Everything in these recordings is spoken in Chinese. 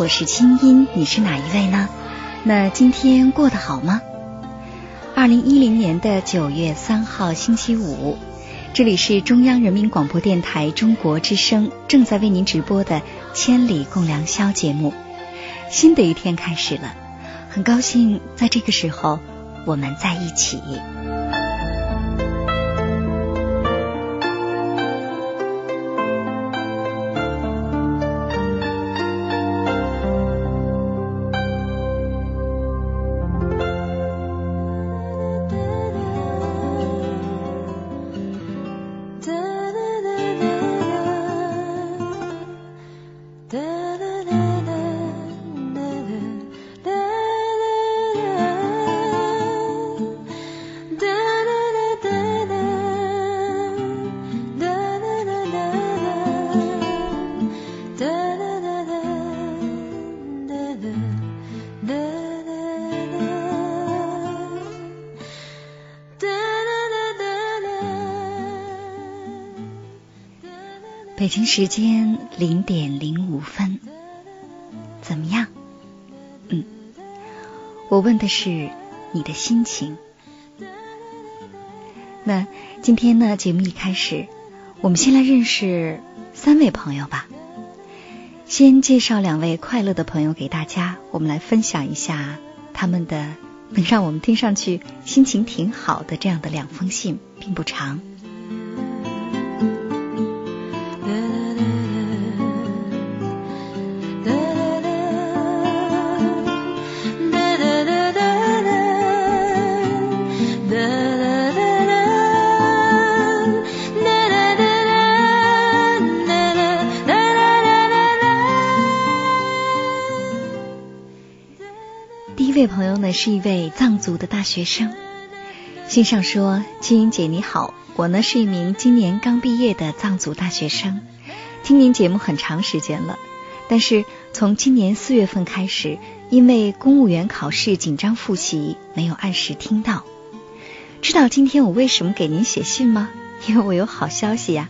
我是清音，你是哪一位呢？那今天过得好吗？二零一零年的九月三号星期五，这里是中央人民广播电台中国之声正在为您直播的《千里共良宵》节目。新的一天开始了，很高兴在这个时候我们在一起。北京时间零点零五分，怎么样？嗯，我问的是你的心情。那今天呢？节目一开始，我们先来认识三位朋友吧。先介绍两位快乐的朋友给大家，我们来分享一下他们的能让我们听上去心情挺好的这样的两封信，并不长。呢是一位藏族的大学生，信上说：“青音姐你好，我呢是一名今年刚毕业的藏族大学生，听您节目很长时间了，但是从今年四月份开始，因为公务员考试紧张复习，没有按时听到。知道今天我为什么给您写信吗？因为我有好消息呀！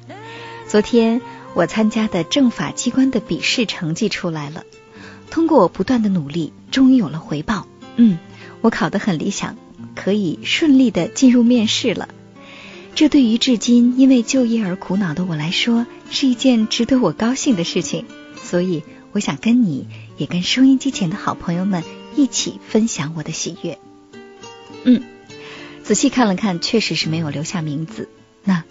昨天我参加的政法机关的笔试成绩出来了，通过我不断的努力，终于有了回报。”嗯，我考得很理想，可以顺利的进入面试了。这对于至今因为就业而苦恼的我来说，是一件值得我高兴的事情。所以，我想跟你也跟收音机前的好朋友们一起分享我的喜悦。嗯，仔细看了看，确实是没有留下名字，那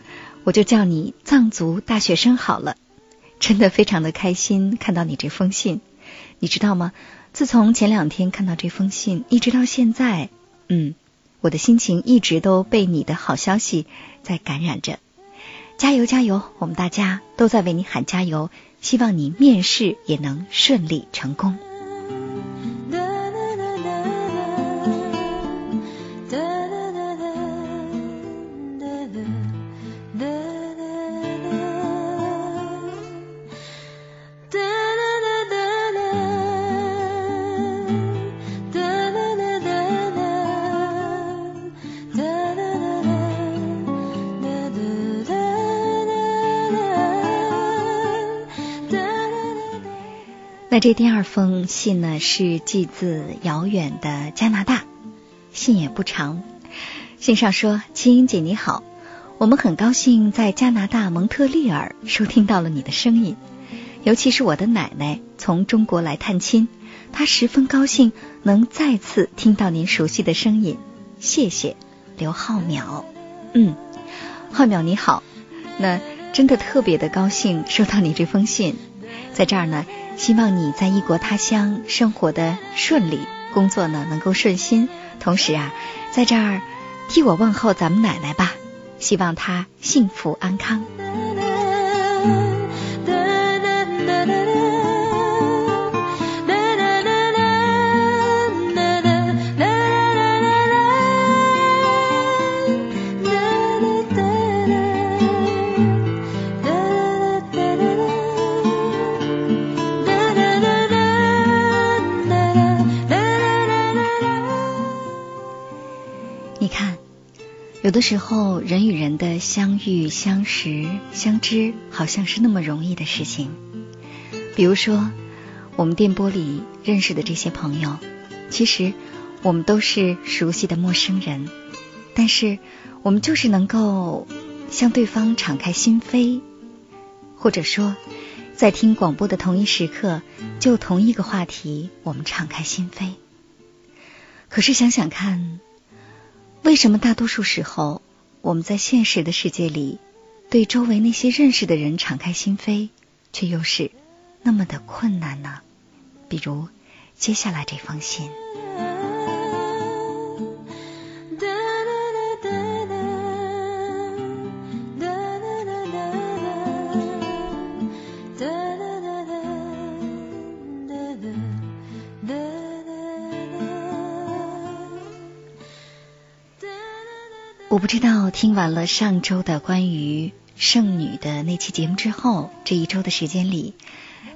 我就叫你藏族大学生好了。真的非常的开心看到你这封信，你知道吗？自从前两天看到这封信，一直到现在，嗯，我的心情一直都被你的好消息在感染着。加油，加油！我们大家都在为你喊加油，希望你面试也能顺利成功。那这第二封信呢，是寄自遥远的加拿大，信也不长。信上说：“青音姐你好，我们很高兴在加拿大蒙特利尔收听到了你的声音，尤其是我的奶奶从中国来探亲，她十分高兴能再次听到您熟悉的声音。谢谢，刘浩淼。嗯，浩淼你好，那真的特别的高兴收到你这封信，在这儿呢。”希望你在异国他乡生活的顺利，工作呢能够顺心。同时啊，在这儿替我问候咱们奶奶吧，希望她幸福安康。有的时候，人与人的相遇、相识、相知，好像是那么容易的事情。比如说，我们电波里认识的这些朋友，其实我们都是熟悉的陌生人，但是我们就是能够向对方敞开心扉，或者说，在听广播的同一时刻，就同一个话题，我们敞开心扉。可是想想看。为什么大多数时候，我们在现实的世界里，对周围那些认识的人敞开心扉，却又是那么的困难呢？比如接下来这封信。听完了上周的关于圣女的那期节目之后，这一周的时间里，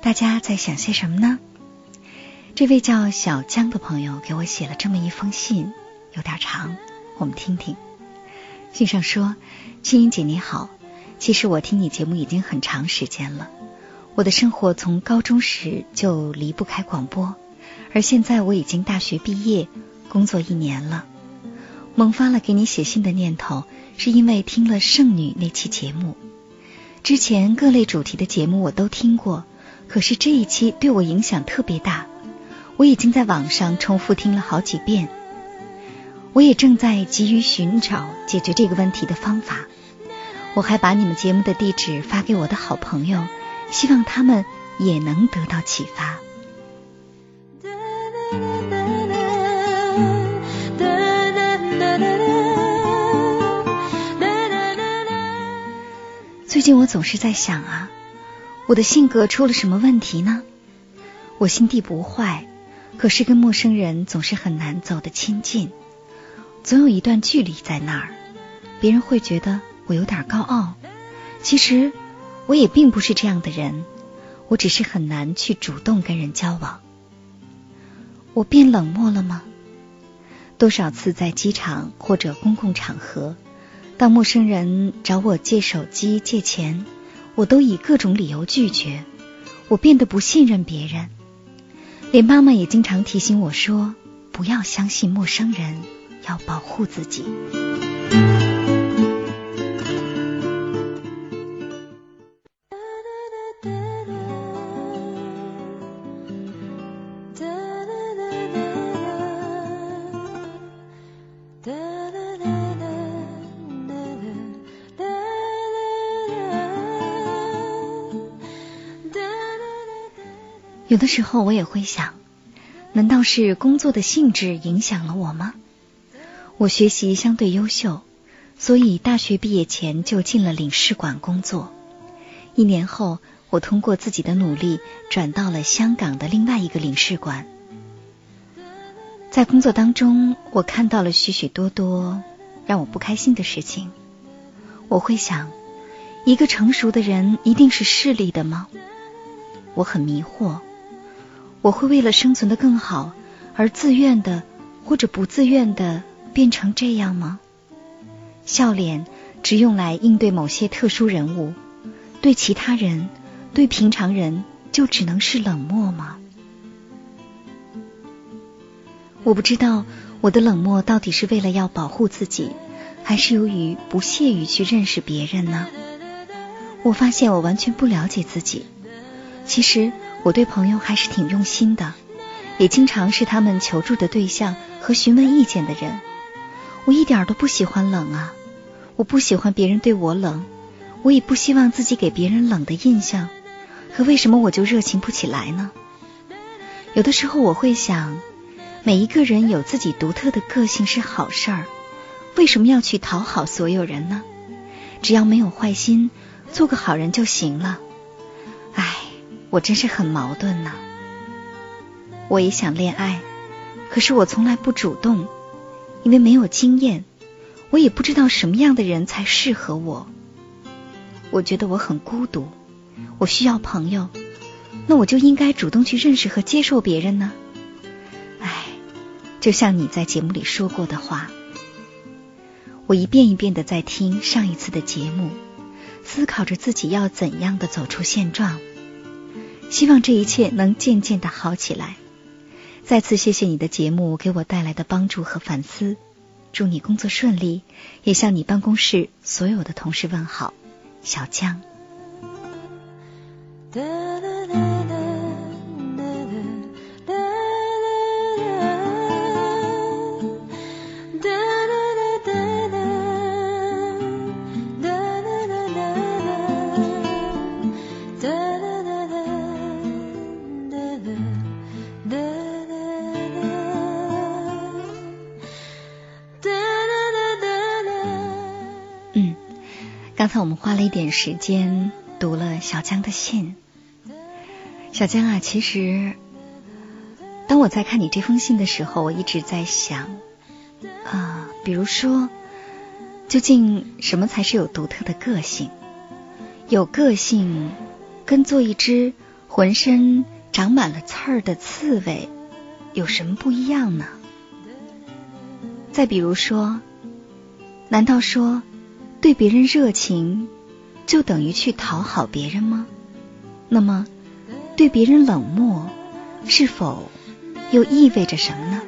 大家在想些什么呢？这位叫小江的朋友给我写了这么一封信，有点长，我们听听。信上说：“青音姐你好，其实我听你节目已经很长时间了。我的生活从高中时就离不开广播，而现在我已经大学毕业，工作一年了。”萌发了给你写信的念头，是因为听了圣女那期节目。之前各类主题的节目我都听过，可是这一期对我影响特别大。我已经在网上重复听了好几遍，我也正在急于寻找解决这个问题的方法。我还把你们节目的地址发给我的好朋友，希望他们也能得到启发。最近我总是在想啊，我的性格出了什么问题呢？我心地不坏，可是跟陌生人总是很难走得亲近，总有一段距离在那儿。别人会觉得我有点高傲，其实我也并不是这样的人，我只是很难去主动跟人交往。我变冷漠了吗？多少次在机场或者公共场合。当陌生人找我借手机、借钱，我都以各种理由拒绝。我变得不信任别人，连妈妈也经常提醒我说：“不要相信陌生人，要保护自己。”有的时候我也会想，难道是工作的性质影响了我吗？我学习相对优秀，所以大学毕业前就进了领事馆工作。一年后，我通过自己的努力转到了香港的另外一个领事馆。在工作当中，我看到了许许多多让我不开心的事情。我会想，一个成熟的人一定是势利的吗？我很迷惑。我会为了生存的更好而自愿的或者不自愿的变成这样吗？笑脸只用来应对某些特殊人物对其他人对平常人就只能是冷漠吗？我不知道我的冷漠到底是为了要保护自己还是由于不屑于去认识别人呢？我发现我完全不了解自己。其实我对朋友还是挺用心的，也经常是他们求助的对象和询问意见的人。我一点都不喜欢冷啊！我不喜欢别人对我冷，我也不希望自己给别人冷的印象。可为什么我就热情不起来呢？有的时候我会想，每一个人有自己独特的个性是好事儿，为什么要去讨好所有人呢？只要没有坏心，做个好人就行了。我真是很矛盾呢。我也想恋爱，可是我从来不主动。因为没有经验，我也不知道什么样的人才适合我。我觉得我很孤独，我需要朋友，那我就应该主动去认识和接受别人呢。唉，就像你在节目里说过的话，我一遍一遍的在听上一次的节目，思考着自己要怎样的走出现状，希望这一切能渐渐的好起来。再次谢谢你的节目给我带来的帮助和反思，祝你工作顺利，也向你办公室所有的同事问好，小江。才我们花了一点时间读了小江的信。小江啊，其实当我在看你这封信的时候，我一直在想啊，比如说，究竟什么才是有独特的个性？有个性跟做一只浑身长满了刺儿的刺猬有什么不一样呢？再比如说，难道说？对别人热情，就等于去讨好别人吗？那么，对别人冷漠，是否又意味着什么呢？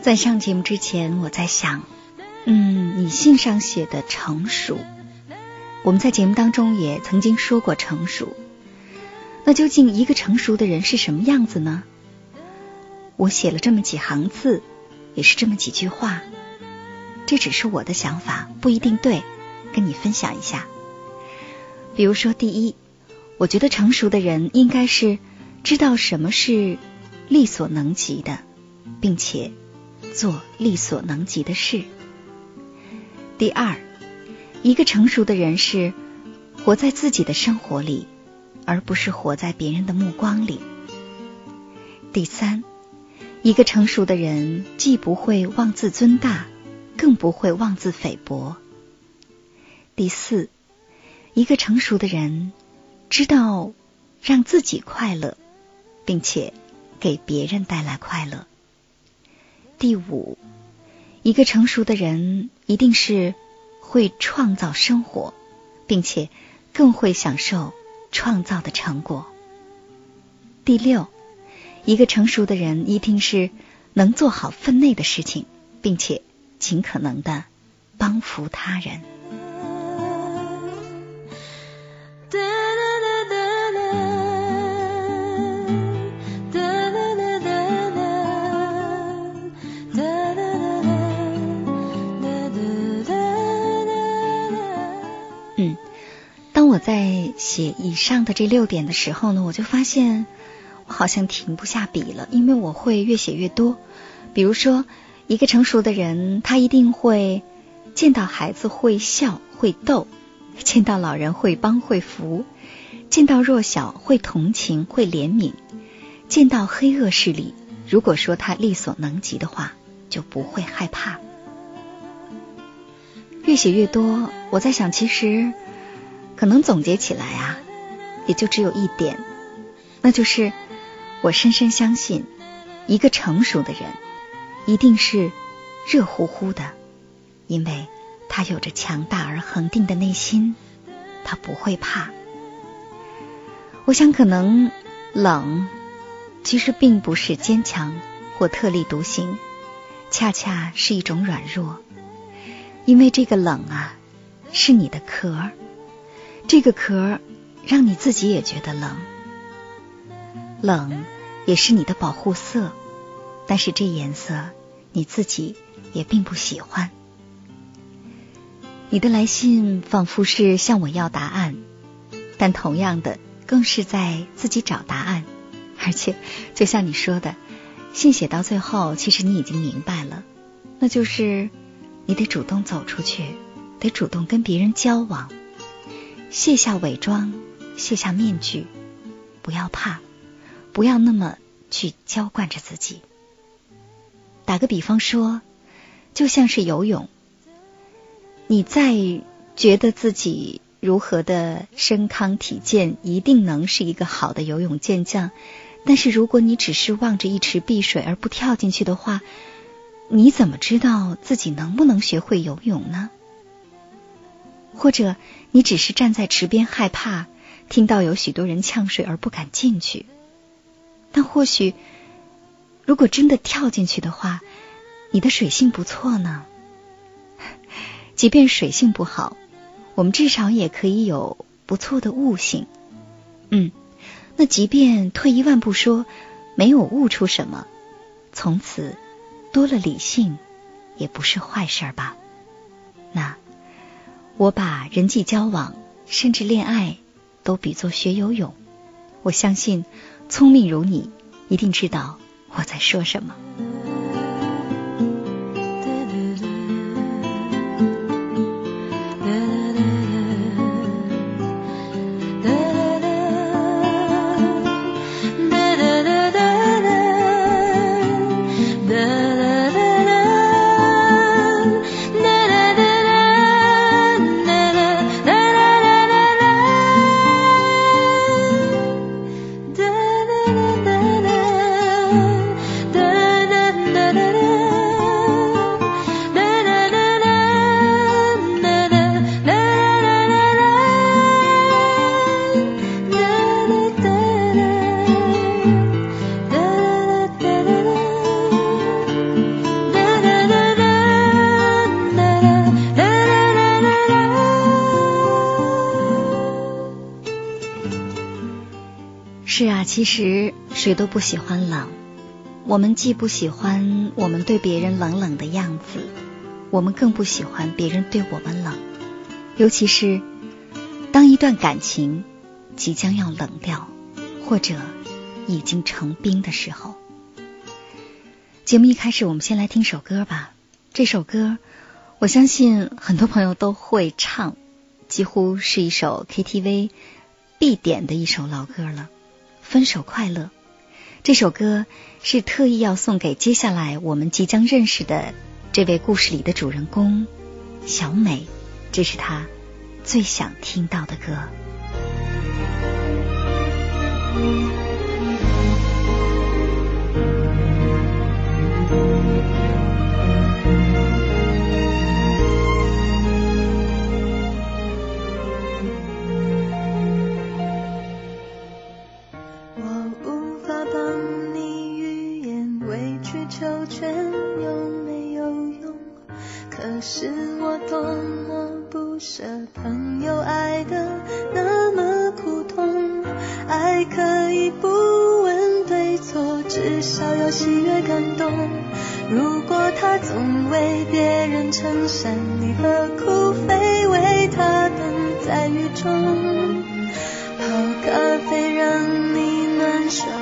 在上节目之前，我在想。嗯，你信上写的成熟，我们在节目当中也曾经说过成熟。那究竟一个成熟的人是什么样子呢？我写了这么几行字，也是这么几句话，这只是我的想法，不一定对，跟你分享一下。比如说，第一，我觉得成熟的人应该是知道什么是力所能及的，并且做力所能及的事。第二，一个成熟的人是活在自己的生活里，而不是活在别人的目光里。第三，一个成熟的人既不会妄自尊大，更不会妄自菲薄。第四，一个成熟的人知道让自己快乐，并且给别人带来快乐。第五。一个成熟的人一定是会创造生活，并且更会享受创造的成果。第六，一个成熟的人一定是能做好分内的事情，并且尽可能的帮扶他人。当我在写以上的这六点的时候呢，我就发现我好像停不下笔了，因为我会越写越多。比如说，一个成熟的人，他一定会见到孩子会笑会逗，见到老人会帮会扶，见到弱小会同情会怜悯，见到黑恶势力，如果说他力所能及的话，就不会害怕。越写越多，我在想，其实。可能总结起来啊，也就只有一点，那就是我深深相信，一个成熟的人一定是热乎乎的，因为他有着强大而恒定的内心，他不会怕。我想，可能冷其实并不是坚强或特立独行，恰恰是一种软弱，因为这个冷啊，是你的壳，这个壳让你自己也觉得冷。冷也是你的保护色，但是这颜色你自己也并不喜欢。你的来信仿佛是向我要答案，但同样的，更是在自己找答案。而且，就像你说的，信写到最后，其实你已经明白了，那就是你得主动走出去，得主动跟别人交往，卸下伪装，卸下面具，不要怕。不要那么去娇惯着自己。打个比方说，就像是游泳，你再觉得自己如何的身康体健，一定能是一个好的游泳健将。但是如果你只是望着一池碧水而不跳进去的话，你怎么知道自己能不能学会游泳呢？或者你只是站在池边害怕，听到有许多人呛水而不敢进去。但或许，如果真的跳进去的话，你的水性不错呢。即便水性不好，我们至少也可以有不错的悟性。嗯，那即便退一万步说，没有悟出什么，从此多了理性，也不是坏事吧？那我把人际交往，甚至恋爱，都比作学游泳。我相信。聪明如你，一定知道我在说什么。都不喜欢冷，我们既不喜欢我们对别人冷冷的样子，我们更不喜欢别人对我们冷。尤其是当一段感情即将要冷掉，或者已经成冰的时候。节目一开始，我们先来听首歌吧。这首歌，我相信很多朋友都会唱，几乎是一首 KTV 必点的一首老歌了。分手快乐，这首歌是特意要送给接下来我们即将认识的这位故事里的主人公小美，这是她最想听到的歌。去求全有没有用？可是我多么不舍朋友爱的那么苦痛。爱可以不问对错，至少有喜悦感动。如果他总为别人撑伞，你何苦非为他等在雨中？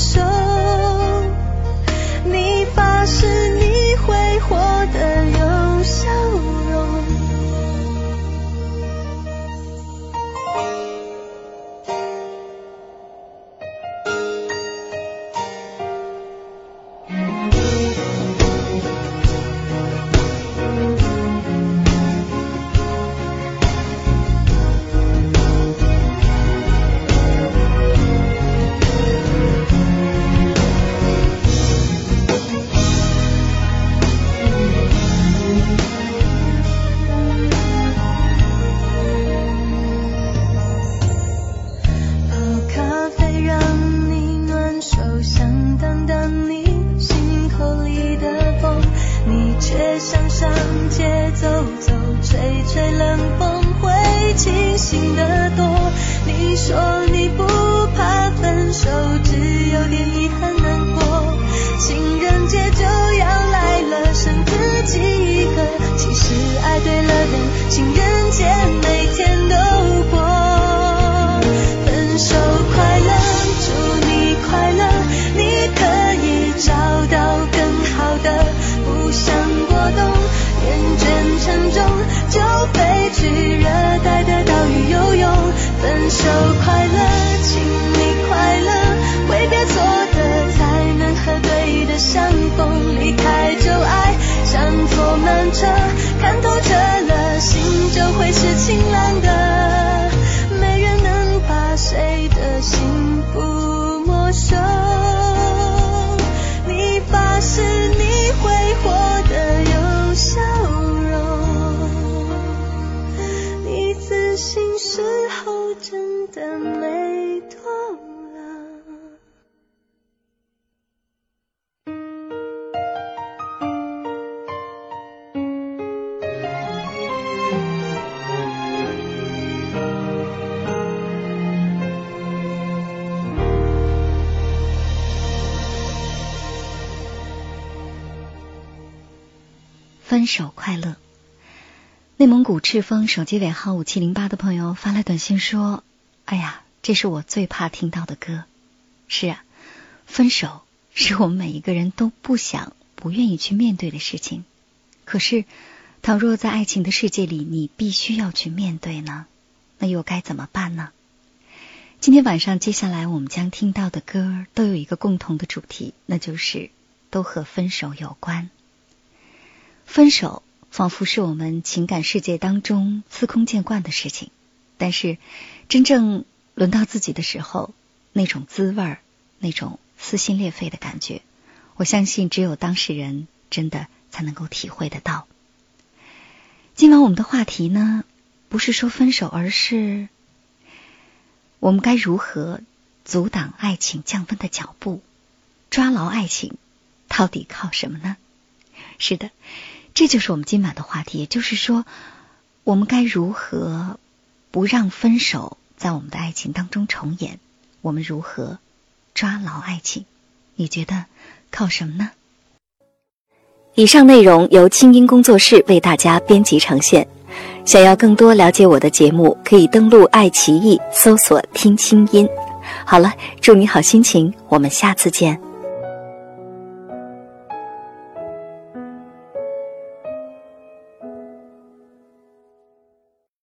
手。你发誓上街走走，吹吹冷风会清醒得多。你说你不怕分手，只有点遗憾难过。情人节就要来了，剩自己一个。其实爱对了人，情人倦沉重，就飞去热带的岛屿游泳。分手快乐，手快乐。内蒙古赤峰手机尾号五七零八的朋友发来短信说：“哎呀，这是我最怕听到的歌。”是啊，分手是我们每一个人都不想、不愿意去面对的事情。可是，倘若在爱情的世界里，你必须要去面对呢，那又该怎么办呢？今天晚上，接下来我们将听到的歌都有一个共同的主题，那就是都和分手有关。分手仿佛是我们情感世界当中司空见惯的事情，但是真正轮到自己的时候，那种滋味儿，那种撕心裂肺的感觉，我相信只有当事人真的才能够体会得到。今晚我们的话题呢，不是说分手，而是我们该如何阻挡爱情降温的脚步，抓牢爱情，到底靠什么呢？是的。这就是我们今晚的话题，也就是说，我们该如何不让分手在我们的爱情当中重演？我们如何抓牢爱情？你觉得靠什么呢？以上内容由清音工作室为大家编辑呈现。想要更多了解我的节目，可以登录爱奇艺搜索“听清音”。好了，祝你好心情，我们下次见。